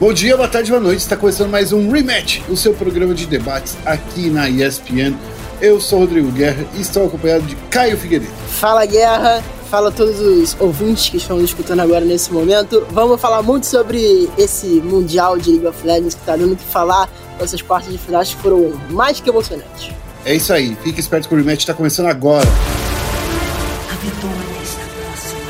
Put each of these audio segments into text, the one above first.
Bom dia, boa tarde, boa noite. Está começando mais um Rematch, o seu programa de debates aqui na ESPN. Eu sou Rodrigo Guerra e estou acompanhado de Caio Figueiredo. Fala Guerra, fala todos os ouvintes que estão nos escutando agora nesse momento. Vamos falar muito sobre esse Mundial de League of Legends que está dando o que falar. Essas quartas de finais que foram mais que emocionantes. É isso aí, fique esperto que o Rematch está começando agora. A vitória está próxima.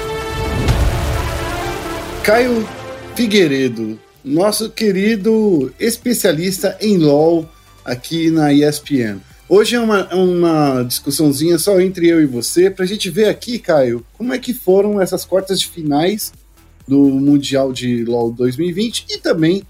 Caio Figueiredo, nosso querido especialista em LoL aqui na ESPN. Hoje é uma, uma discussãozinha só entre eu e você, para a gente ver aqui, Caio, como é que foram essas quartas de finais do Mundial de LoL 2020 e também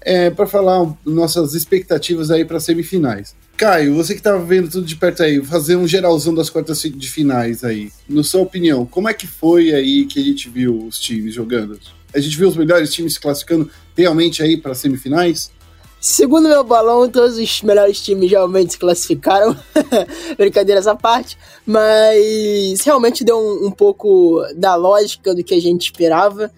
é, para falar nossas expectativas aí para semifinais. Caio, você que estava vendo tudo de perto aí, fazer um geralzão das quartas de finais aí. Na sua opinião, como é que foi aí que a gente viu os times jogando? A gente viu os melhores times se classificando realmente aí para semifinais? Segundo meu balão, todos os melhores times realmente se classificaram. Brincadeiras à parte. Mas realmente deu um, um, pouco da lógica do que a gente esperava.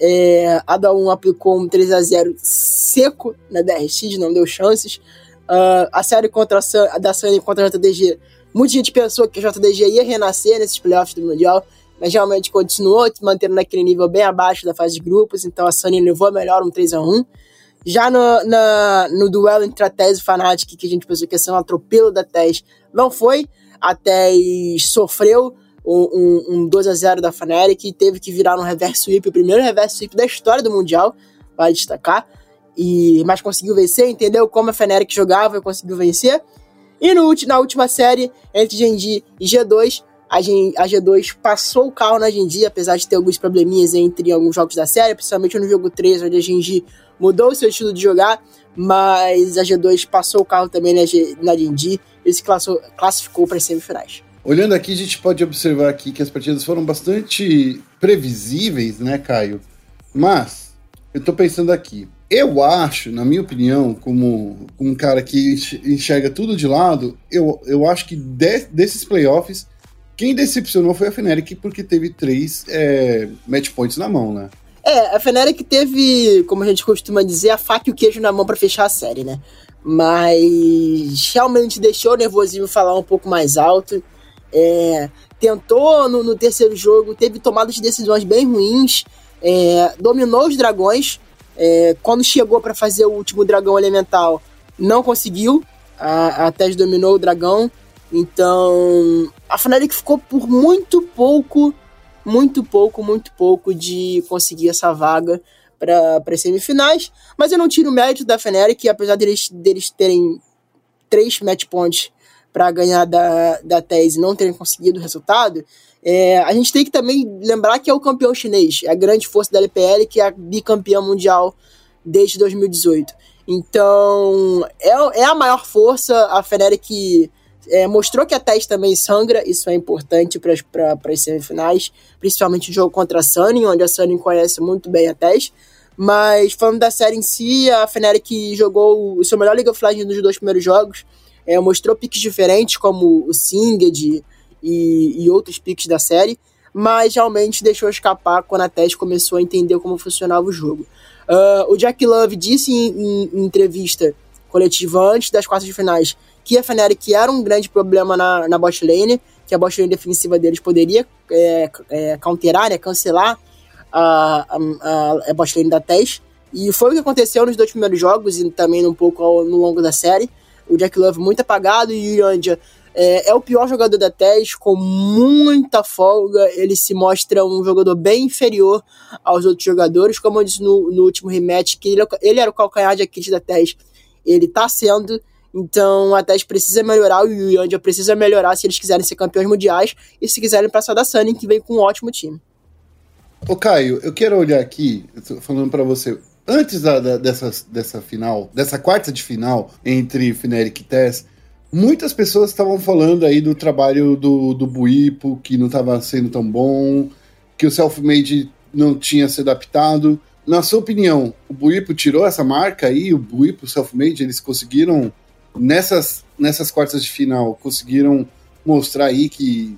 É, a da 1 aplicou um 3 a 0 seco na DRX, não deu chances. Uh, a série contra a, da Sunny contra a JDG, muita gente pensou que a JDG ia renascer nesses playoffs do Mundial, mas realmente continuou mantendo naquele nível bem abaixo da fase de grupos, então a Sunny levou melhor um 3 a 1 já no, na, no duelo entre a TES e Fnatic, que a gente pensou que ia ser um atropelo da TES, não foi. A TES sofreu um, um, um 2 a 0 da Fnatic e teve que virar no reverse sweep, o primeiro reverse sweep da história do Mundial, vai destacar. E, mas conseguiu vencer, entendeu como a Fnatic jogava e conseguiu vencer. E no, na última série, entre Genji e G2, a, Gen, a G2 passou o carro na Genji, apesar de ter alguns probleminhas entre alguns jogos da série, principalmente no jogo 3, onde a Genji mudou o seu estilo de jogar, mas a G2 passou o carro também na, G, na Genji e se classificou para as semifinais. Olhando aqui, a gente pode observar aqui que as partidas foram bastante previsíveis, né, Caio? Mas, eu tô pensando aqui, eu acho, na minha opinião, como, como um cara que enxerga tudo de lado, eu, eu acho que de, desses playoffs, quem decepcionou foi a Fnatic, porque teve três é, match points na mão, né? É, a Fnatic teve, como a gente costuma dizer, a faca e o queijo na mão para fechar a série, né? Mas realmente deixou o nervosismo falar um pouco mais alto. É, tentou no, no, terceiro jogo, teve tomadas de decisões bem ruins, é, dominou os dragões. É, quando chegou para fazer o último dragão elemental, não conseguiu. A, a Tess dominou o dragão. Então, a Fnatic ficou por muito pouco muito pouco, muito pouco de conseguir essa vaga para as semifinais. Mas eu não tiro o mérito da Fnatic, apesar deles, deles terem três match points para ganhar da, da tese e não terem conseguido o resultado, é, a gente tem que também lembrar que é o campeão chinês, é a grande força da LPL, que é a bicampeã mundial desde 2018. Então, é, é a maior força, a Fnatic é, mostrou que a Tess também sangra, isso é importante para as semifinais, principalmente o jogo contra a Sunny, onde a Sunny conhece muito bem a Tess. Mas falando da série em si, a Fnatic jogou o seu melhor League of Legends nos dois primeiros jogos, é, mostrou piques diferentes, como o Singed e, e outros piques da série, mas realmente deixou escapar quando a Tess começou a entender como funcionava o jogo. Uh, o Jack Love disse em, em, em entrevista coletiva antes das quartas de finais que a Fnatic era um grande problema na, na bot lane, que a bot lane defensiva deles poderia é, é, counterar, né, cancelar a, a, a bot lane da TES. E foi o que aconteceu nos dois primeiros jogos e também um pouco ao, no longo da série. O Jack Love muito apagado e o Yandia é, é, o pior jogador da TES, com muita folga. Ele se mostra um jogador bem inferior aos outros jogadores. Como eu disse no, no último rematch, que ele, ele era o calcanhar de Aquiles da TES. Ele tá sendo. Então a Tess precisa melhorar, o Yandia precisa melhorar se eles quiserem ser campeões mundiais e se quiserem passar da Sunny, que vem com um ótimo time. Ô Caio, eu quero olhar aqui, falando para você, antes da, da, dessa, dessa final, dessa quarta de final entre Fnatic e Tess, muitas pessoas estavam falando aí do trabalho do, do Buipo, que não estava sendo tão bom, que o self-made não tinha se adaptado. Na sua opinião, o Buipo tirou essa marca aí, o Buipo self-made, eles conseguiram nessas, nessas quartas de final conseguiram mostrar aí que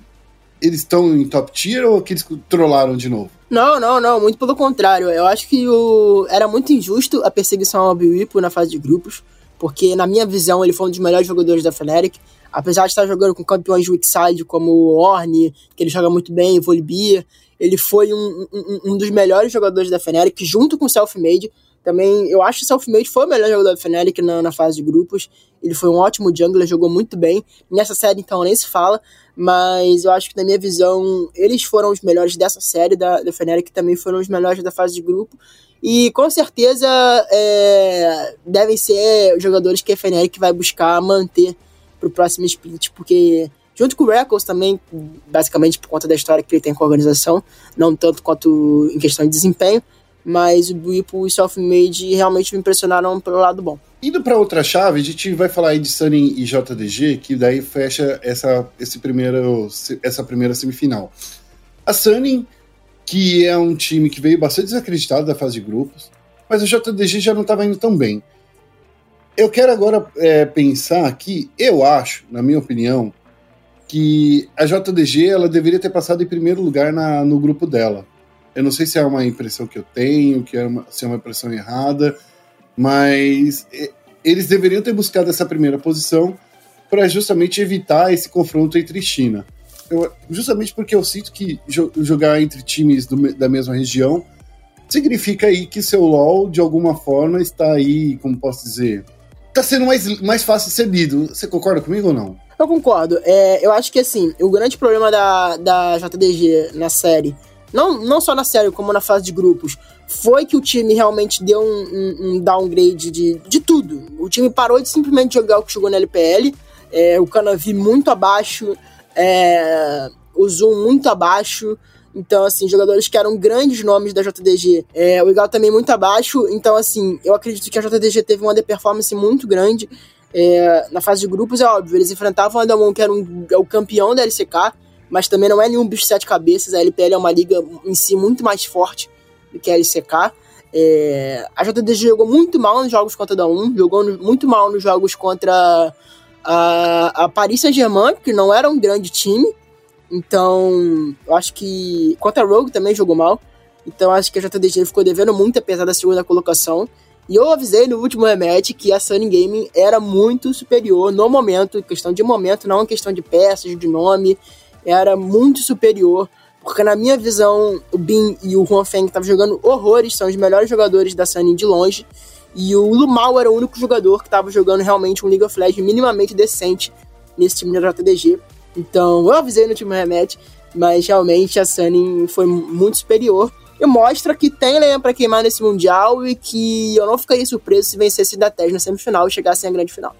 eles estão em top tier ou que eles trollaram de novo? Não, não, não, muito pelo contrário. Eu acho que o... era muito injusto a perseguição ao Biwipo na fase de grupos, porque na minha visão ele foi um dos melhores jogadores da Fnatic. Apesar de estar jogando com campeões de Wixside como o Orne, que ele joga muito bem, o Volibear, ele foi um, um, um, dos melhores jogadores da Fnatic, junto com o Selfmade. Também, eu acho que o Selfmade foi o melhor jogador da Fnatic na, na fase de grupos. Ele foi um ótimo jungler, jogou muito bem. Nessa série, então, nem se fala. Mas eu acho que, na minha visão, eles foram os melhores dessa série da, da Fnatic, também foram os melhores da fase de grupo. E com certeza é, devem ser jogadores que a Fnatic vai buscar manter para o próximo split, porque junto com o Records também, basicamente por conta da história que ele tem com a organização, não tanto quanto em questão de desempenho, mas o Buipo e Self-Made realmente me impressionaram pelo lado bom. Indo para outra chave, a gente vai falar aí de Sunny e JDG, que daí fecha essa, esse primeiro, essa primeira semifinal. A Sunny, que é um time que veio bastante desacreditado da fase de grupos, mas o JDG já não estava indo tão bem. Eu quero agora é, pensar que eu acho, na minha opinião, que a JDG ela deveria ter passado em primeiro lugar na, no grupo dela. Eu não sei se é uma impressão que eu tenho, que é uma, se é uma impressão errada, mas eles deveriam ter buscado essa primeira posição para justamente evitar esse confronto entre China. Eu, justamente porque eu sinto que jo jogar entre times do, da mesma região significa aí que seu LoL, de alguma forma, está aí, como posso dizer, está sendo mais, mais fácil ser lido. Você concorda comigo ou não? Eu concordo. É, eu acho que, assim, o grande problema da, da JDG na série não, não só na série, como na fase de grupos, foi que o time realmente deu um, um, um downgrade de, de tudo. O time parou de simplesmente jogar o que jogou na LPL, é, o Canavi muito abaixo, é, o Zoom muito abaixo. Então, assim, jogadores que eram grandes nomes da JDG. É, o Igal também muito abaixo. Então, assim, eu acredito que a JDG teve uma performance muito grande. É, na fase de grupos, é óbvio, eles enfrentavam o Adamon, que era um, o campeão da LCK mas também não é nenhum bicho de sete cabeças. A LPL é uma liga em si muito mais forte do que a LCK. É, a JDG jogou muito mal nos jogos contra a 1, jogou muito mal nos jogos contra a, a Paris Saint-Germain, que não era um grande time. Então, eu acho que. Contra a Rogue também jogou mal. Então, acho que a JDG ficou devendo muito, apesar da segunda colocação. E eu avisei no último rematch que a Sunny Gaming era muito superior no momento, questão de momento, não questão de peças, de nome era muito superior, porque na minha visão, o Bin e o Juan Feng estavam jogando horrores, são os melhores jogadores da Sunny de longe, e o Lumau era o único jogador que estava jogando realmente um League of Legends minimamente decente nesse time da JDG. Então, eu avisei no time rematch, mas realmente a Sunny foi muito superior. E mostra que tem lenha para queimar nesse Mundial e que eu não ficaria surpreso se vencesse da TES na semifinal e chegasse à grande final.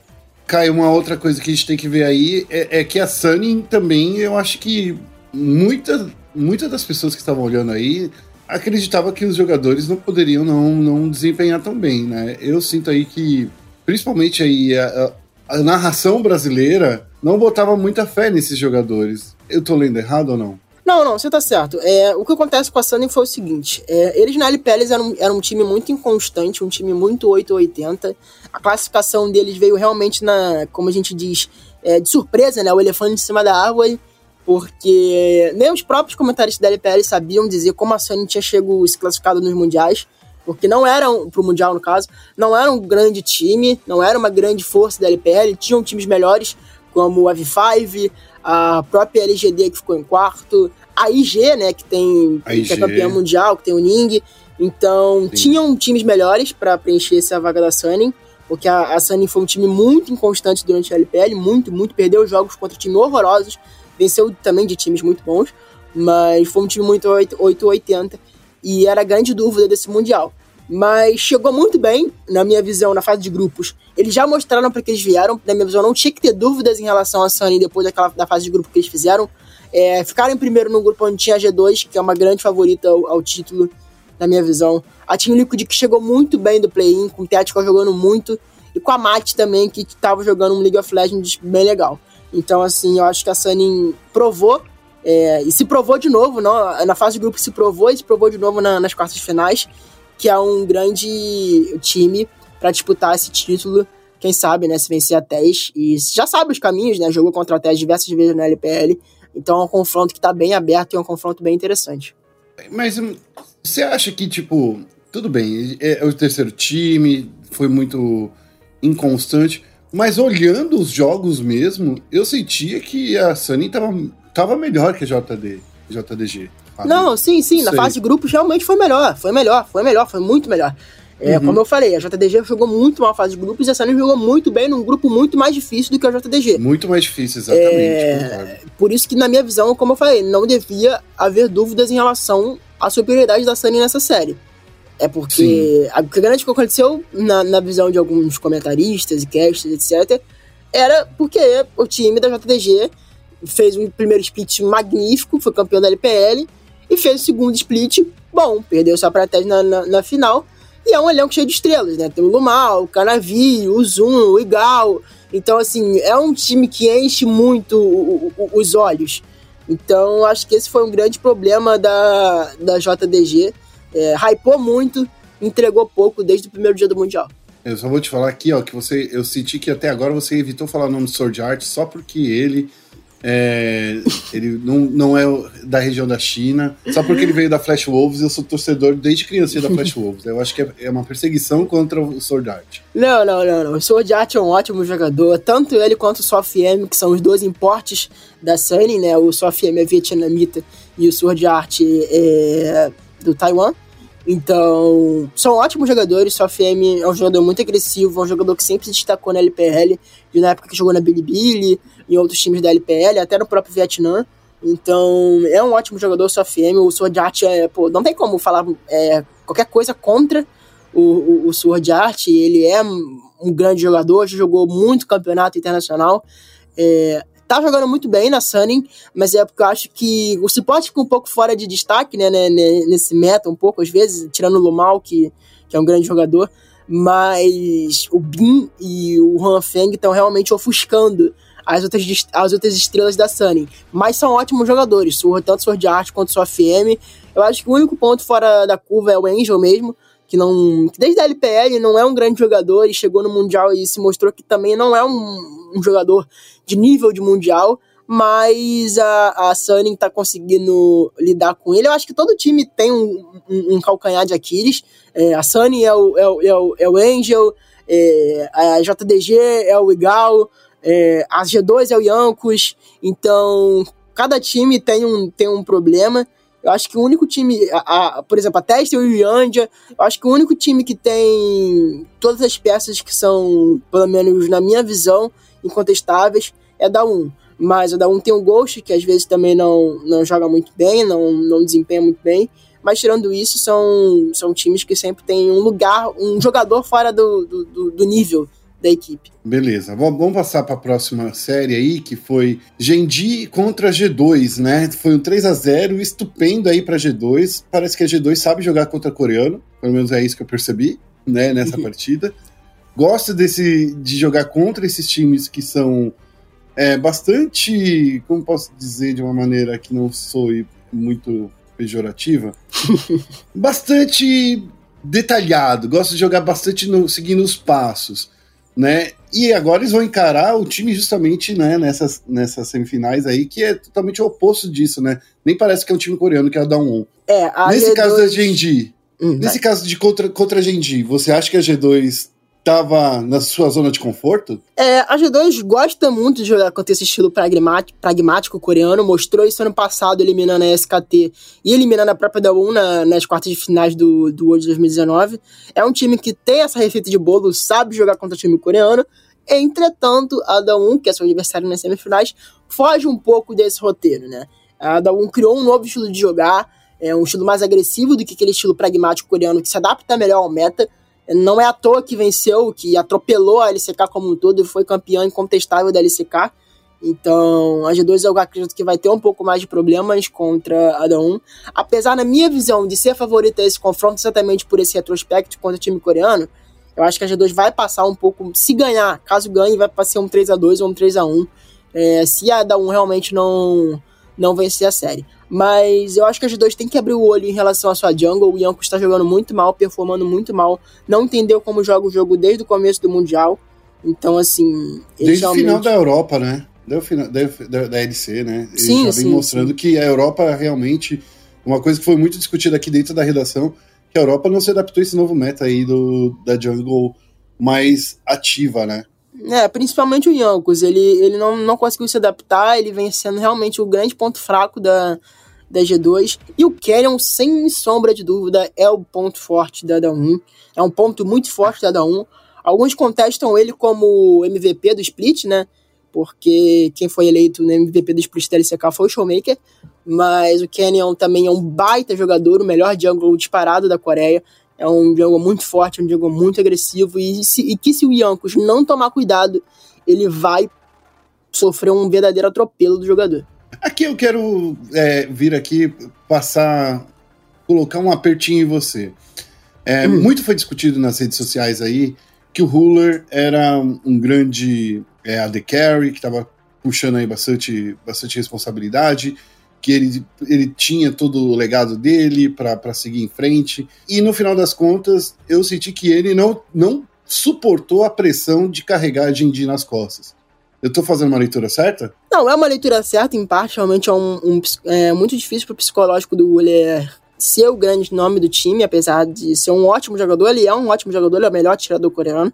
Caio, uma outra coisa que a gente tem que ver aí é, é que a Sunny também, eu acho que muitas muita das pessoas que estavam olhando aí acreditava que os jogadores não poderiam não, não desempenhar tão bem, né? Eu sinto aí que, principalmente aí, a, a, a narração brasileira não botava muita fé nesses jogadores. Eu tô lendo errado ou não? Não, não, você tá certo. É, o que acontece com a Sunny foi o seguinte: é, eles na LPL eram, eram um time muito inconstante, um time muito 880. A classificação deles veio realmente na, como a gente diz, é, de surpresa, né? O elefante em cima da árvore, porque nem os próprios comentaristas da LPL sabiam dizer como a Sunny tinha chegado se classificado nos mundiais. Porque não eram, pro Mundial no caso, não era um grande time, não era uma grande força da LPL, tinham times melhores, como a V5, a própria LGD que ficou em quarto, a IG, né, que tem a que é campeã mundial, que tem o Ning. Então, Sim. tinham times melhores para preencher essa vaga da Sunning, porque a, a Sunning foi um time muito inconstante durante a LPL, muito, muito, perdeu jogos contra times horrorosos, venceu também de times muito bons, mas foi um time muito 880 e era grande dúvida desse mundial mas chegou muito bem, na minha visão, na fase de grupos. Eles já mostraram para que eles vieram, na minha visão, não tinha que ter dúvidas em relação a Sunny depois daquela, da fase de grupo que eles fizeram. É, ficaram em primeiro no grupo onde tinha a G2, que é uma grande favorita ao, ao título, na minha visão. A Team Liquid que chegou muito bem do play-in, com o Tactical jogando muito, e com a Mate também, que estava jogando um League of Legends bem legal. Então, assim, eu acho que a Sunny provou, é, e se provou de novo, não, na fase de grupo se provou e se provou de novo na, nas quartas finais que é um grande time para disputar esse título. Quem sabe, né? Se vencer a TES. E já sabe os caminhos, né? Jogou contra a TES diversas vezes na LPL. Então é um confronto que está bem aberto e é um confronto bem interessante. Mas hum, você acha que, tipo, tudo bem, é, é o terceiro time, foi muito inconstante, mas olhando os jogos mesmo, eu sentia que a Sunny tava, tava melhor que a JD, JDG. Não, sim, sim, na fase de grupos realmente foi melhor, foi melhor, foi melhor, foi muito melhor. É, Uhum. Como eu falei, a JDG jogou muito mal a fase de grupos e a Sunny jogou muito bem num grupo muito mais difícil do que a JDG. Muito mais difícil, exatamente. É. Por isso que, na minha visão, como eu falei, não devia haver dúvidas em relação à superioridade da Sunny nessa série. É porque a grande que aconteceu na, na visão de alguns comentaristas e casters, etc., era porque o time da JDG fez um primeiro split magnífico, foi campeão da LPL, e fez o segundo split bom, perdeu pra Tese na, na, na final, e é um elenco cheio de estrelas, né? Tem o Lumal, o Canavi, o Zoom, o Igal. Então, assim, é um time que enche muito o- o- os olhos. Então, acho que esse foi um grande problema da, da JDG. É, hypou muito, entregou pouco desde o primeiro dia do Mundial. Eu só vou te falar aqui, ó, que você, eu senti que até agora você evitou falar o nome de Sword Art só porque ele é, ele não, não é da região da China, só porque ele veio da Flash Wolves, eu sou torcedor desde criança da Flash Wolves. Eu acho que é, é uma perseguição contra o Sword Art. Não, não, não, não. O Sword Art é um ótimo jogador. Tanto ele quanto o SoftM, que são os dois importes da Sunny, né? O SoftM é vietnamita e o Sword Art é do Taiwan. Então, são ótimos jogadores. O SoftM é um jogador muito agressivo, é um jogador que sempre se destacou na LPL, e na época que jogou na Bilibili, em outros times da LPL, até no próprio Vietnã. Então, é um ótimo jogador, o SoftM. O Sword Art é, pô, não tem como falar é, qualquer coisa contra o, o, o Sword Art, ele é um grande jogador, já jogou muito campeonato internacional. É, tá jogando muito bem na Sunning, mas é porque eu acho que o suporte fica um pouco fora de destaque, né, né, né, nesse meta, um pouco às vezes, tirando o Lumal, que, que é um grande jogador, mas o Bin e o Han Feng estão realmente ofuscando as outras, as outras estrelas da Sunning. Mas são ótimos jogadores, tanto o Sword Art quanto o FM. Eu acho que o único ponto fora da curva é o Angel mesmo, que não. que desde a LPL não é um grande jogador e chegou no Mundial e se mostrou que também não é um, um jogador de nível de Mundial. Mas a, a Sunning tá conseguindo lidar com ele. Eu acho que todo time tem um, um- um calcanhar de Aquiles. É, a Sunny é o, é, o, é, o, é o Angel, é, a JDG é o Igal, é, a G2 é o Yankos. Então, cada time tem um, tem um problema. Eu acho que o único time, a, a- por exemplo, a Teste e o Yandia, eu acho que o único time que tem todas as peças que são, pelo menos na minha visão, incontestáveis, é da 1. Mas a da 1 tem o Ghost, que às vezes também não, não joga muito bem, não, não desempenha muito bem. Mas tirando isso, são, são times que sempre tem um lugar, um jogador fora do, do, do- nível da equipe. Beleza, vamos passar para a próxima série aí, que foi Genji contra G2, né? Foi um 3 a 0 estupendo aí para G2. Parece que a G2 sabe jogar contra coreano, pelo menos é isso que eu percebi, né, nessa partida. Gosto desse de jogar contra esses times que são é, bastante, como posso dizer de uma maneira que não soe muito pejorativa, bastante detalhado. Gosto de jogar bastante no- seguindo os passos né? E agora eles vão encarar o time justamente, né, nessas, nessas semifinais aí, que é totalmente o oposto disso, né? Nem parece que é um time coreano que é o da 1. É, Nesse G2 caso da Genji, Hum, nesse caso de contra, contra a Genji, você acha que a G2 tava na sua zona de conforto? É, a G2 gosta muito de jogar contra esse estilo pragmático, pragmático coreano, mostrou isso ano passado eliminando a SKT e eliminando a própria da 1 na, nas quartas de finais do, do World 2019. É um time que tem essa receita de bolo, sabe jogar contra o time coreano, entretanto, a da 1, que é seu adversário nas semifinais, foge um pouco desse roteiro, né? A da 1 criou um novo estilo de jogar, é um estilo mais agressivo do que aquele estilo pragmático coreano que se adapta melhor ao meta, não é à toa que venceu, que atropelou a LCK como um todo e foi campeão incontestável da LCK. Então, a G2 eu acredito que vai ter um pouco mais de problemas contra a da 1. Apesar, na minha visão, de ser favorita a esse confronto, exatamente por esse retrospecto contra o time coreano, eu acho que a G2 vai passar um pouco. Se ganhar, caso ganhe, vai ser um 3x2 ou um 3x1. É, se a da 1 realmente não, não vencer a série. Mas eu acho que a G2 tem que abrir o olho em relação à sua jungle. O Yanko está jogando muito mal, performando muito mal. Não entendeu como joga o jogo desde o começo do Mundial. Então, assim. Desde o realmente- final da Europa, né? Da, final, da, da, LC, né? Ele Sim, já vem sim, mostrando que a Europa realmente uma coisa que foi muito discutida aqui dentro da redação, que a Europa não se adaptou a esse novo meta aí do, da jungle mais ativa, né? É, principalmente o Yankos, ele, ele não, não conseguiu se adaptar, ele vem sendo realmente o grande ponto fraco da, da G2. E o Canyon, sem sombra de dúvida, é o ponto forte da Da1. É um ponto muito forte da Da1. Alguns contestam ele como MVP do split, né? Porque quem foi eleito no MVP do split da LCK foi o Showmaker. Mas o Canyon também é um baita jogador, o melhor jungle disparado da Coreia. É um jungle muito forte, um jungle muito agressivo. E, se, e que se o Yankos não tomar cuidado, ele vai sofrer um verdadeiro atropelo do jogador. Aqui eu quero é, vir aqui passar, colocar um apertinho em você. É, hum. Muito foi discutido nas redes sociais aí que o Ruler era um grande é, AD Carry, que estava puxando aí bastante, bastante responsabilidade, que ele, ele tinha todo o legado dele para seguir em frente. E no final das contas, eu senti que ele não, não suportou a pressão de carregar a Jindy nas costas. Eu tô fazendo uma leitura certa? Não, é uma leitura certa, em parte, realmente é, um, um é muito difícil pro psicológico do Ruler ser o grande nome do time, apesar de ser um ótimo jogador, ele é um ótimo jogador, ele é o melhor tirador coreano,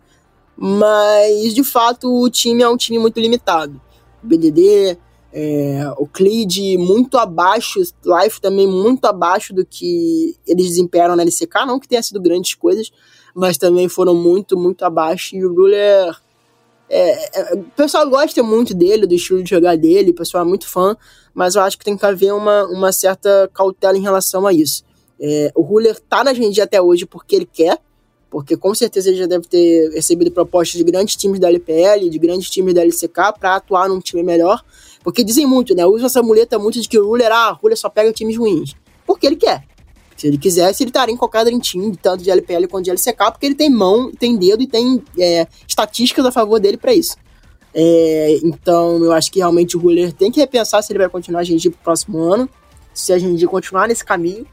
mas de fato o time é um time muito limitado. O BDD, é, o Clid muito abaixo, Life também muito abaixo do que eles desempenharam na LCK, não que tenha sido grandes coisas, mas também foram muito, muito abaixo, e o Ruler é, é, o pessoal gosta muito dele, do estilo de jogar dele, o pessoal é muito fã, mas eu acho que tem que haver uma, uma certa cautela em relação a isso. É, o Ruler tá na Genji até hoje porque ele quer, porque com certeza ele já deve ter recebido propostas de grandes times da LPL, de grandes times da LCK para atuar num time melhor, porque dizem muito, né? Usam essa muleta muito de que o Ruler, ah, o Ruler só pega times ruins, porque ele quer. Se ele quisesse, ele estaria em qualquer Dream Team, tanto de LPL quanto de LCK, porque ele tem mão, tem dedo e tem é, estatísticas a favor dele para isso. É, então, eu acho que realmente o Ruler tem que repensar se ele vai continuar a Genji pro próximo ano, se a Genji continuar nesse caminho,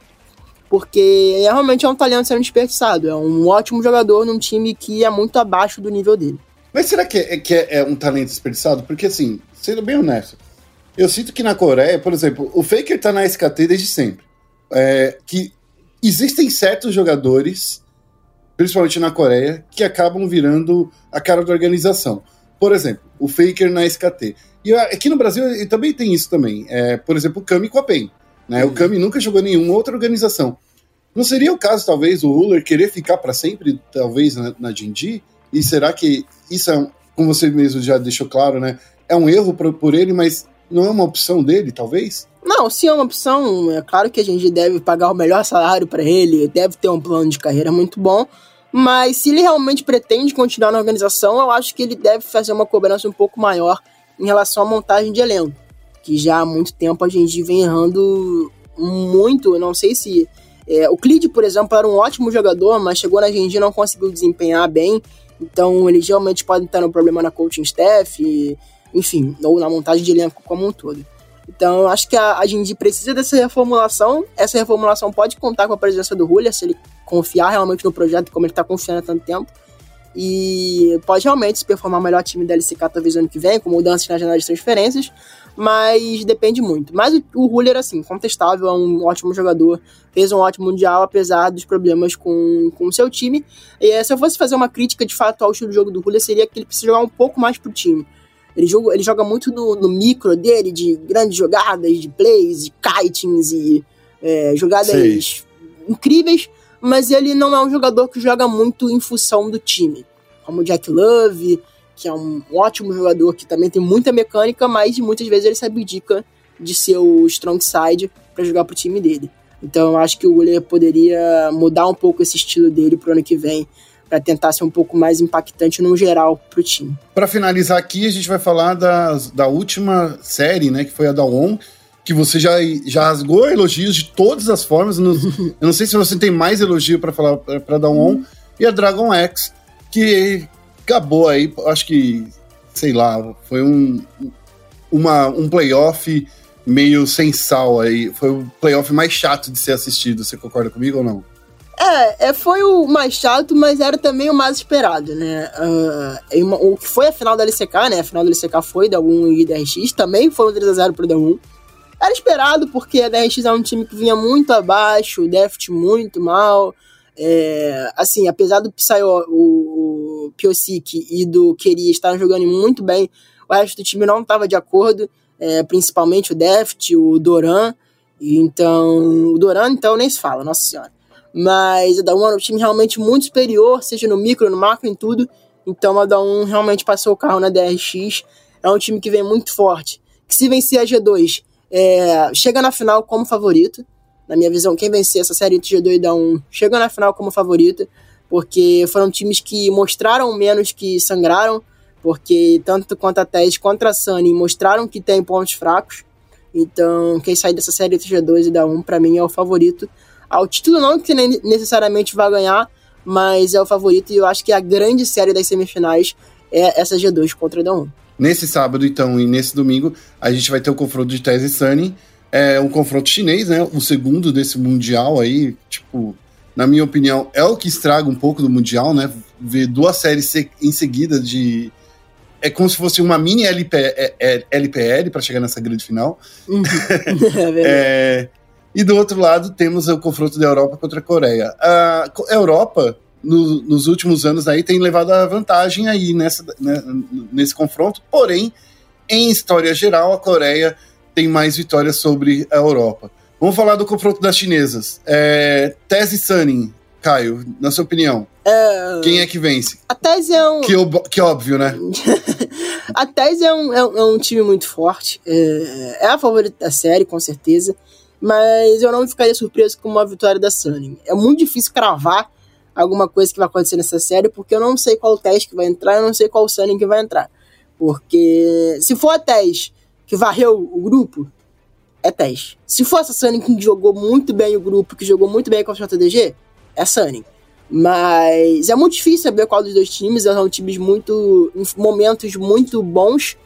porque é, realmente é um talento sendo desperdiçado. É um ótimo jogador num time que é muito abaixo do nível dele. Mas será que é, que é, é um talento desperdiçado? Porque, assim, sendo bem honesto, eu sinto que na Coreia, por exemplo, o Faker tá na SKT desde sempre. É, que existem certos jogadores, principalmente na Coreia, que acabam virando a cara da organização. Por exemplo, o Faker na SKT. E aqui no Brasil também tem isso também. É, por exemplo, o Kami com a PEN. Né? Uhum. O Kami nunca jogou em nenhuma outra organização. Não seria o caso, talvez, o Ruler querer ficar para sempre, talvez, na, na Jinji? E será que isso é, como você mesmo já deixou claro, né? É um erro por ele, mas não é uma opção dele, talvez? Não, sim, é uma opção. É claro que a gente deve pagar o melhor salário para ele, deve ter um plano de carreira muito bom. Mas se ele realmente pretende continuar na organização, eu acho que ele deve fazer uma cobrança um pouco maior em relação à montagem de elenco. Que já há muito tempo a gente vem errando muito. Eu não sei se. É, o Clid, por exemplo, era um ótimo jogador, mas chegou na Genji e não conseguiu desempenhar bem. Então eles realmente podem estar no problema na coaching staff. E, enfim, ou na montagem de elenco como um todo. Então, eu acho que a, a precisa dessa reformulação. Essa reformulação pode contar com a presença do Julia, se ele confiar realmente no projeto, como ele está confiando há tanto tempo. E pode realmente se performar o melhor time da LCK talvez ano que vem, com mudanças na janela de transferências, mas depende muito. Mas o Ruler, assim, contestável, é um ótimo jogador, fez um ótimo Mundial, apesar dos problemas com, com o seu time. E se eu fosse fazer uma crítica de fato ao estilo de jogo do Ruler, seria que ele precisa jogar um pouco mais pro time. Ele joga, ele joga muito no, no micro dele, de grandes jogadas, de plays, de kitings e é, jogadas Sei. incríveis, mas ele não é um jogador que joga muito em função do time. Como o Jack Love, que é um ótimo jogador que também tem muita mecânica, mas muitas vezes ele se abdica de ser o strong side para jogar pro time dele. Então eu acho que o Uller poderia mudar um pouco esse estilo dele pro ano que vem para tentar ser um pouco mais impactante no geral para o time. Para finalizar aqui, a gente vai falar da, da última série, né, que foi a da ON, que você já, já rasgou elogios de todas as formas. eu não sei se você tem mais elogio para falar para da ON, e a Dragon X, que acabou aí, acho que, sei lá, foi um, uma, um playoff meio sem sal aí. Foi o playoff mais chato de ser assistido. Você concorda comigo ou não? É, é, foi o mais chato, mas era também o mais esperado, né? Uh, o que foi a final da LCK, né? A final da LCK foi da 1 e da RX, também foi um 3x0 pro D1. Era esperado, porque a DRX é um time que vinha muito abaixo, o Deft muito mal. É, assim, apesar do Psy, o, o Piosik e do Queria estarem jogando muito bem, o resto do time não estava de acordo, é, principalmente o Deft, o Doran. Então, o Doran, então, nem se fala, nossa senhora. Mas a 1 era um time realmente muito superior, seja no micro, no macro, em tudo. Então a 1 realmente passou o carro na DRX. É um time que vem muito forte. Que se vencer a G2, é, chega na final como favorito. Na minha visão, quem vencer essa série entre G2 e 1 chega na final como favorito. Porque foram times que mostraram menos que sangraram. Porque tanto quanto a TES contra a Sunny mostraram que tem pontos fracos. Então, quem sair dessa série entre G2 e 1, para mim, é o favorito ao título. Não que necessariamente vai ganhar, mas é o favorito. E eu acho que a grande série das semifinais é essa G2 contra a da 1. Nesse sábado, então, e nesse domingo, a gente vai ter o confronto de Tese e Sunny. É um confronto chinês, né? O segundo desse Mundial aí, tipo, na minha opinião, é o que estraga um pouco do Mundial, né? Ver duas séries em seguida de. É como se fosse uma mini LP, é, é, LPL para chegar nessa grande final. Uhum. é é, e do outro lado, temos o confronto da Europa contra a Coreia. A Europa no, nos últimos anos aí tem levado a vantagem aí nessa, né, nesse confronto, porém, em história geral, a Coreia tem mais vitórias sobre a Europa. Vamos falar do confronto das chinesas. É, Tese Sunning, Caio, na sua opinião, é... quem é que vence? A Tese é um... Que, que óbvio, né? a Tese é um, é, é, um time muito forte, é, é a favorita da série, com certeza, mas eu não ficaria surpreso com uma vitória da Sunning. É muito difícil cravar alguma coisa que vai acontecer nessa série, porque eu não sei qual teste que vai entrar, eu não sei qual Sunning que vai entrar. Porque se for a Tess que varreu o grupo, é Tess. Se for essa Sunning que jogou muito bem o grupo, que jogou muito bem contra o JDG, é Sunning. Mas é muito difícil saber qual dos dois times, são times muito. em momentos muito bons.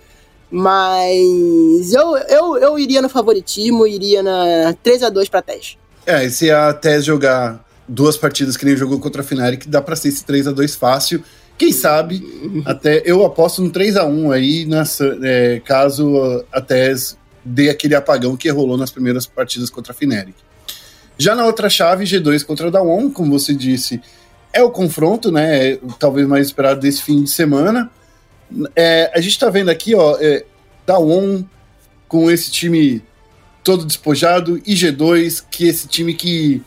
Mas eu, eu, eu iria no favoritismo, iria na 3 a 2 para Tess. É, e se a Tess jogar duas partidas que nem jogou contra a que dá para ser esse 3 a 2 fácil. Quem sabe, até eu aposto no 3 a 1 aí, nessa, é, caso a TES dê aquele apagão que rolou nas primeiras partidas contra a Fnatic. Já na outra chave, G2 contra a Dawon, como você disse, é o confronto, né? Talvez mais esperado desse fim de semana. É, a gente tá vendo aqui, ó, é, Dawon com esse time todo despojado e G2, que esse time que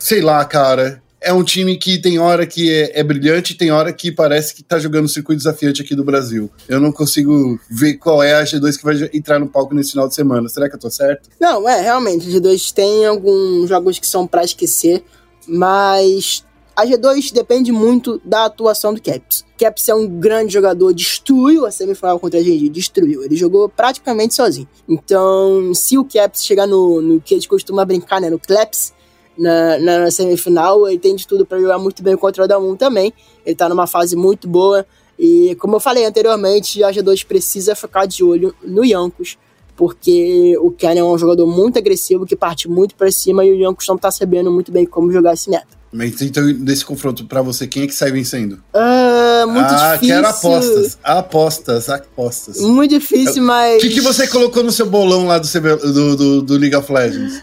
sei lá, cara. É um time que tem hora que é, é brilhante, tem hora que parece que tá jogando circuito desafiante aqui do Brasil. Eu não consigo ver qual é a G2 que vai entrar no palco nesse final de semana. Será que eu tô certo? Não, é, realmente. A G2 tem alguns jogos que são para esquecer, mas a G2 depende muito da atuação do Caps. Caps é um grande jogador, destruiu a semifinal contra a GG, destruiu. Ele jogou praticamente sozinho. Então, se o Caps chegar no, no que a gente costuma brincar, né, no Claps, na, na semifinal. Ele tem de tudo para jogar muito bem contra o Damun também. Ele tá numa fase muito boa. E como eu falei anteriormente, a G2 precisa ficar de olho no Yankos, porque o Ken é um jogador muito agressivo que parte muito para cima e o Yankos não tá sabendo muito bem como jogar esse meta. Mas então, desse confronto, para você, quem é que sai vencendo? Ah, muito ah, difícil. quero apostas. Apostas, apostas. Muito difícil, mas. O que, que você colocou no seu bolão lá do, do, do, do League of Legends?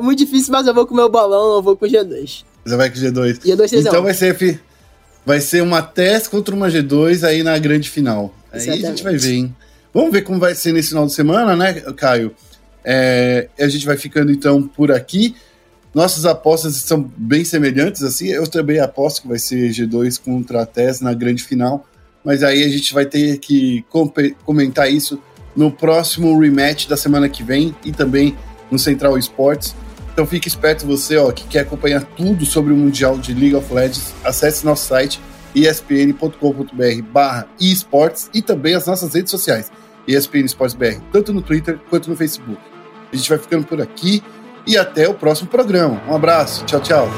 muito difícil, mas eu vou com o meu balão, eu vou com o G2. Você vai com o G2? G2 Então vai ser, vai ser uma TES contra uma G2 aí na grande final. Exatamente. Aí a gente vai ver, hein? Vamos ver como vai ser nesse final de semana, né, Caio? É, a gente vai ficando então por aqui. Nossas apostas são bem semelhantes, assim. Eu também aposto que vai ser G2 contra a TES na grande final. Mas aí a gente vai ter que comentar isso no próximo rematch da semana que vem e também no Central Esportes. Então fique esperto você, ó, que quer acompanhar tudo sobre o Mundial de League of Legends, acesse nosso site espn.com.br barra esportes e também as nossas redes sociais, ESPN Esportes BR, tanto no Twitter quanto no Facebook. A gente vai ficando por aqui e até o próximo programa. Um abraço, tchau, tchau.